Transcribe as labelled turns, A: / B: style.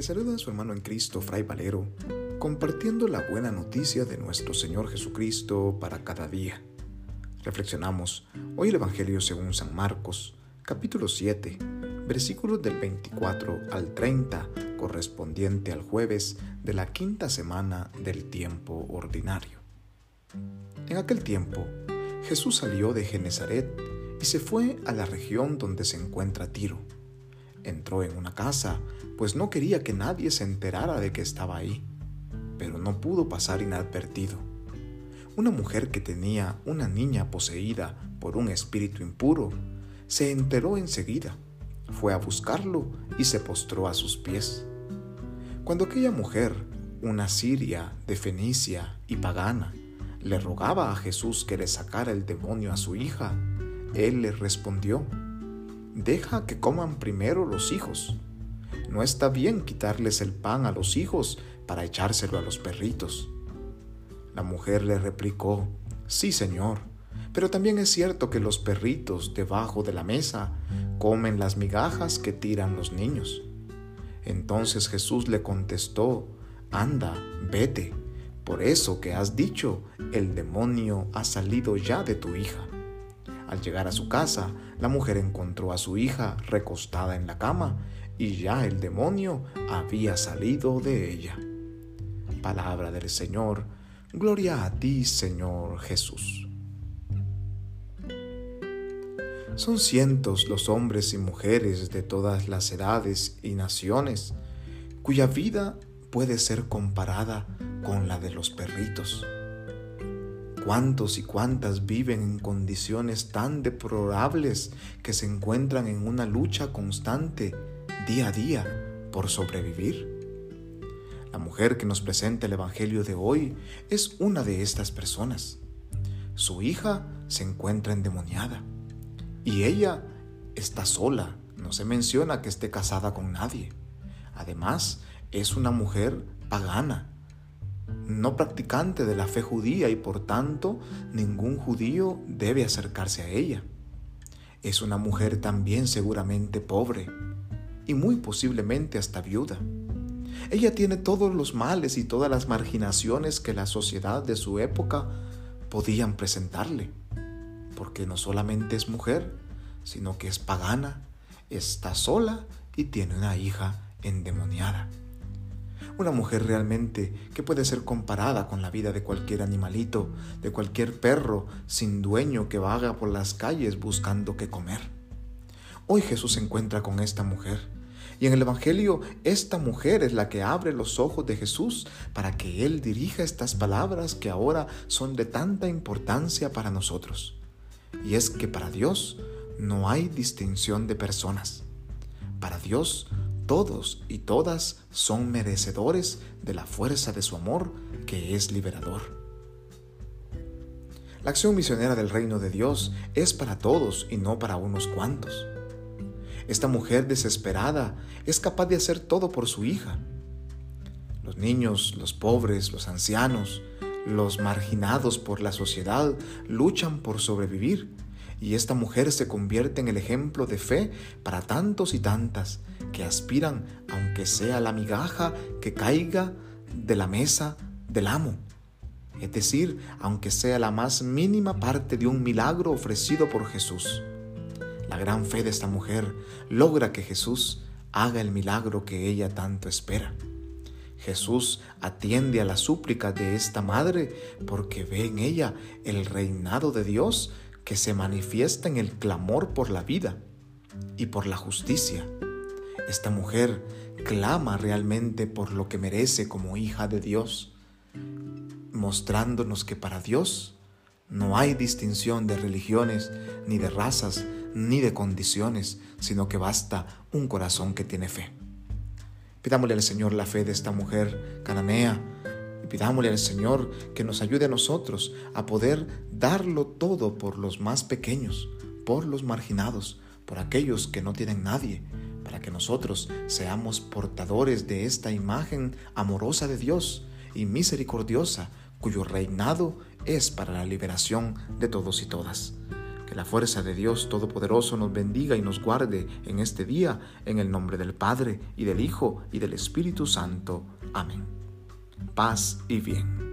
A: Le saluda a su hermano en Cristo, Fray Valero, compartiendo la buena noticia de nuestro Señor Jesucristo para cada día. Reflexionamos hoy el Evangelio según San Marcos, capítulo 7, versículos del 24 al 30, correspondiente al jueves de la quinta semana del tiempo ordinario. En aquel tiempo, Jesús salió de Genezaret y se fue a la región donde se encuentra Tiro Entró en una casa, pues no quería que nadie se enterara de que estaba ahí, pero no pudo pasar inadvertido. Una mujer que tenía una niña poseída por un espíritu impuro se enteró enseguida, fue a buscarlo y se postró a sus pies. Cuando aquella mujer, una siria de Fenicia y pagana, le rogaba a Jesús que le sacara el demonio a su hija, él le respondió, deja que coman primero los hijos. No está bien quitarles el pan a los hijos para echárselo a los perritos. La mujer le replicó, sí señor, pero también es cierto que los perritos debajo de la mesa comen las migajas que tiran los niños. Entonces Jesús le contestó, anda, vete, por eso que has dicho, el demonio ha salido ya de tu hija. Al llegar a su casa, la mujer encontró a su hija recostada en la cama y ya el demonio había salido de ella. Palabra del Señor, gloria a ti Señor Jesús. Son cientos los hombres y mujeres de todas las edades y naciones cuya vida puede ser comparada con la de los perritos ¿Cuántos y cuántas viven en condiciones tan deplorables que se encuentran en una lucha constante día a día por sobrevivir? La mujer que nos presenta el Evangelio de hoy es una de estas personas. Su hija se encuentra endemoniada y ella está sola, no se menciona que esté casada con nadie. Además, es una mujer pagana, no practicante de la fe judía y por tanto ningún judío debe acercarse a ella. Es una mujer también seguramente pobre y muy posiblemente hasta viuda. Ella tiene todos los males y todas las marginaciones que la sociedad de su época podían presentarle, porque no solamente es mujer, sino que es pagana, está sola y tiene una hija endemoniada. Una mujer realmente que puede ser comparada con la vida de cualquier animalito, de cualquier perro sin dueño que vaga por las calles buscando qué comer. Hoy Jesús se encuentra con esta mujer. Y en el Evangelio, esta mujer es la que abre los ojos de Jesús para que Él dirija estas palabras que ahora son de tanta importancia para nosotros. Y es que para Dios no hay distinción de personas. Para Dios todos y todas son merecedores de la fuerza de su amor que es liberador. La acción misionera del reino de Dios es para todos y no para unos cuantos. Esta mujer desesperada es capaz de hacer todo por su hija. Los niños, los pobres, los ancianos, los marginados por la sociedad luchan por sobrevivir y esta mujer se convierte en el ejemplo de fe para tantos y tantas aspiran, aunque sea la migaja que caiga de la mesa del amo. Es decir, aunque sea la más mínima parte de un milagro ofrecido por Jesús. La gran fe de esta mujer logra que Jesús haga el milagro que ella tanto espera. Jesús atiende a la súplica de esta madre porque ve en ella el reinado de Dios que se manifiesta en el clamor por la vida y por la justicia. Esta mujer clama realmente por lo que merece como hija de Dios, mostrándonos que para Dios no hay distinción de religiones, ni de razas, ni de condiciones, sino que basta un corazón que tiene fe. Pidámosle al Señor la fe de esta mujer cananea, Pidámosle al Señor que nos ayude a nosotros a poder darlo todo por los más pequeños, por los marginados, por aquellos que no tienen nadie, para que nosotros seamos portadores de esta imagen amorosa de Dios y misericordiosa, cuyo reinado es para la liberación de todos y todas. Que la fuerza de Dios Todopoderoso nos bendiga y nos guarde en este día, en el nombre del Padre, y del Hijo, y del Espíritu Santo. Amén. Paz y bien.